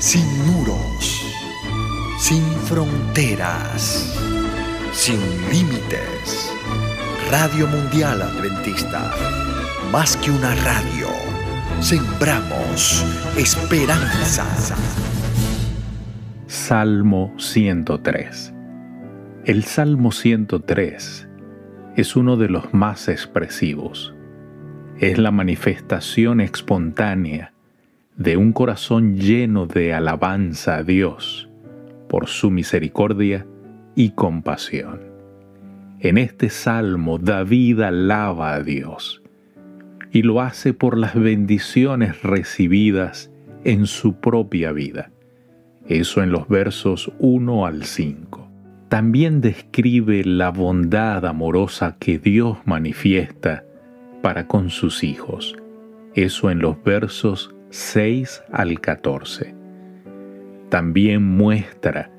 sin muros, sin fronteras, sin límites. Radio Mundial Adventista, más que una radio, sembramos esperanza. Salmo 103. El Salmo 103 es uno de los más expresivos. Es la manifestación espontánea de un corazón lleno de alabanza a Dios por su misericordia y compasión. En este salmo David alaba a Dios y lo hace por las bendiciones recibidas en su propia vida. Eso en los versos 1 al 5. También describe la bondad amorosa que Dios manifiesta para con sus hijos. Eso en los versos 6 al 14. También muestra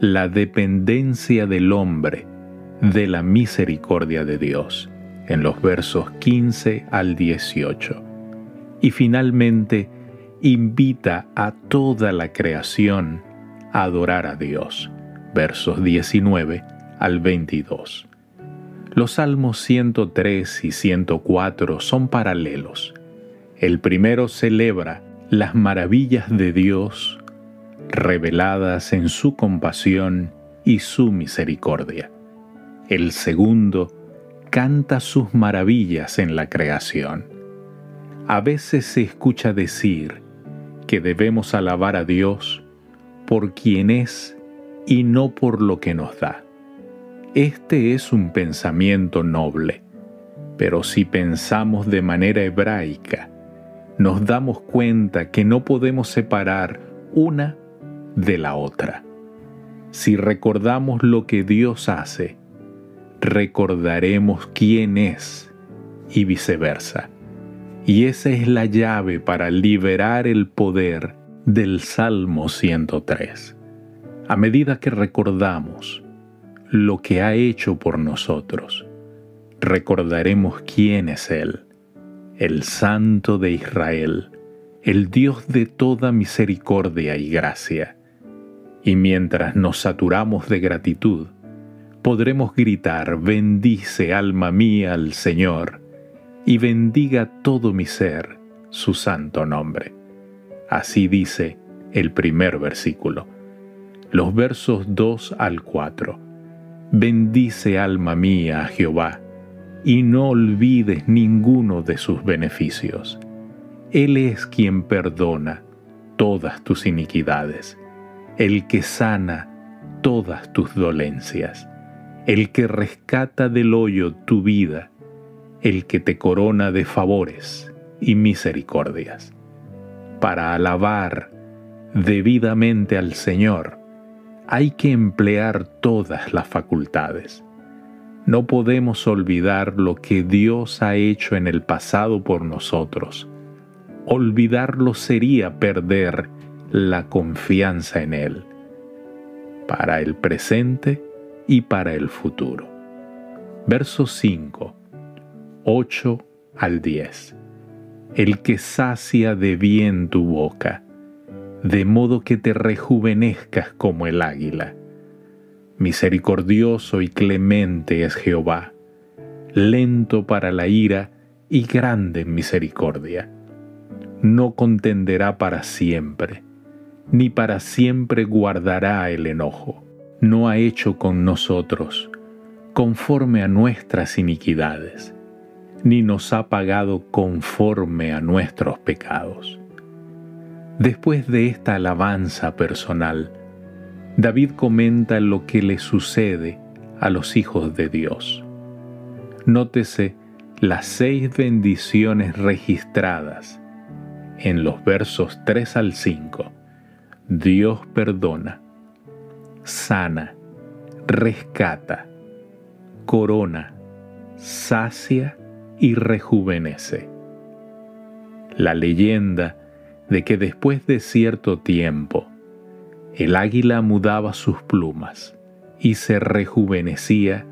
la dependencia del hombre de la misericordia de Dios en los versos 15 al 18. Y finalmente invita a toda la creación a adorar a Dios, versos 19 al 22. Los salmos 103 y 104 son paralelos el primero celebra las maravillas de Dios reveladas en su compasión y su misericordia. El segundo canta sus maravillas en la creación. A veces se escucha decir que debemos alabar a Dios por quien es y no por lo que nos da. Este es un pensamiento noble, pero si pensamos de manera hebraica, nos damos cuenta que no podemos separar una de la otra. Si recordamos lo que Dios hace, recordaremos quién es y viceversa. Y esa es la llave para liberar el poder del Salmo 103. A medida que recordamos lo que ha hecho por nosotros, recordaremos quién es Él el Santo de Israel, el Dios de toda misericordia y gracia. Y mientras nos saturamos de gratitud, podremos gritar, bendice alma mía al Señor, y bendiga todo mi ser su santo nombre. Así dice el primer versículo. Los versos 2 al 4. Bendice alma mía a Jehová y no olvides ninguno de sus beneficios. Él es quien perdona todas tus iniquidades, el que sana todas tus dolencias, el que rescata del hoyo tu vida, el que te corona de favores y misericordias. Para alabar debidamente al Señor, hay que emplear todas las facultades no podemos olvidar lo que Dios ha hecho en el pasado por nosotros. Olvidarlo sería perder la confianza en Él, para el presente y para el futuro. Verso 5, 8 al 10. El que sacia de bien tu boca, de modo que te rejuvenezcas como el águila Misericordioso y clemente es Jehová, lento para la ira y grande en misericordia. No contenderá para siempre, ni para siempre guardará el enojo. No ha hecho con nosotros conforme a nuestras iniquidades, ni nos ha pagado conforme a nuestros pecados. Después de esta alabanza personal, David comenta lo que le sucede a los hijos de Dios. Nótese las seis bendiciones registradas en los versos 3 al 5. Dios perdona, sana, rescata, corona, sacia y rejuvenece. La leyenda de que después de cierto tiempo, el águila mudaba sus plumas y se rejuvenecía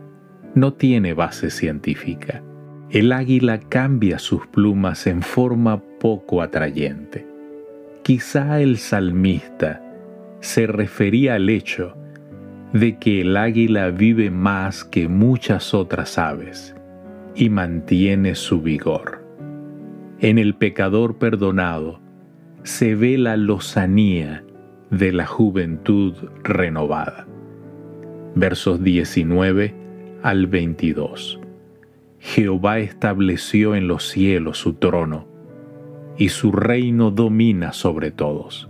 no tiene base científica. El águila cambia sus plumas en forma poco atrayente. Quizá el salmista se refería al hecho de que el águila vive más que muchas otras aves y mantiene su vigor. En el pecador perdonado se ve la lozanía de la juventud renovada. Versos 19 al 22. Jehová estableció en los cielos su trono, y su reino domina sobre todos.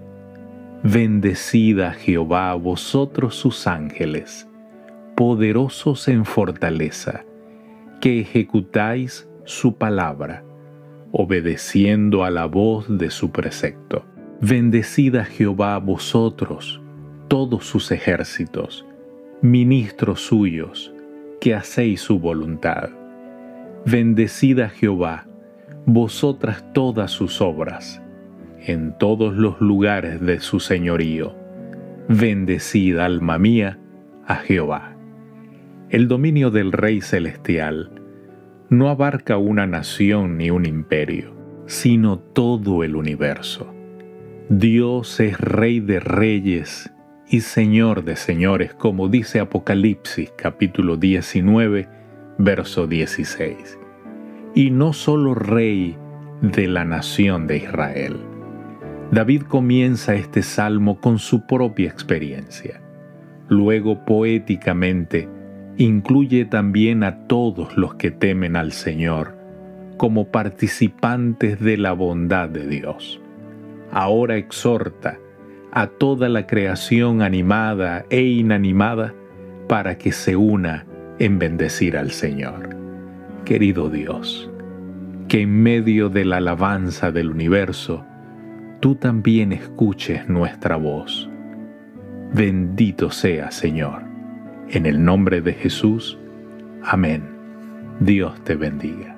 Bendecida Jehová vosotros sus ángeles, poderosos en fortaleza, que ejecutáis su palabra, obedeciendo a la voz de su precepto. Bendecida Jehová vosotros, todos sus ejércitos, ministros suyos, que hacéis su voluntad. Bendecida Jehová, vosotras todas sus obras, en todos los lugares de su señorío. Bendecida alma mía a Jehová. El dominio del Rey Celestial no abarca una nación ni un imperio, sino todo el universo. Dios es Rey de reyes y Señor de señores, como dice Apocalipsis capítulo 19, verso 16. Y no solo Rey de la nación de Israel David comienza este salmo con su propia experiencia. Luego, poéticamente, incluye también a todos los que temen al Señor como participantes de la bondad de Dios. Ahora exhorta a toda la creación animada e inanimada para que se una en bendecir al Señor. Querido Dios, que en medio de la alabanza del universo, tú también escuches nuestra voz. Bendito sea, Señor. En el nombre de Jesús. Amén. Dios te bendiga.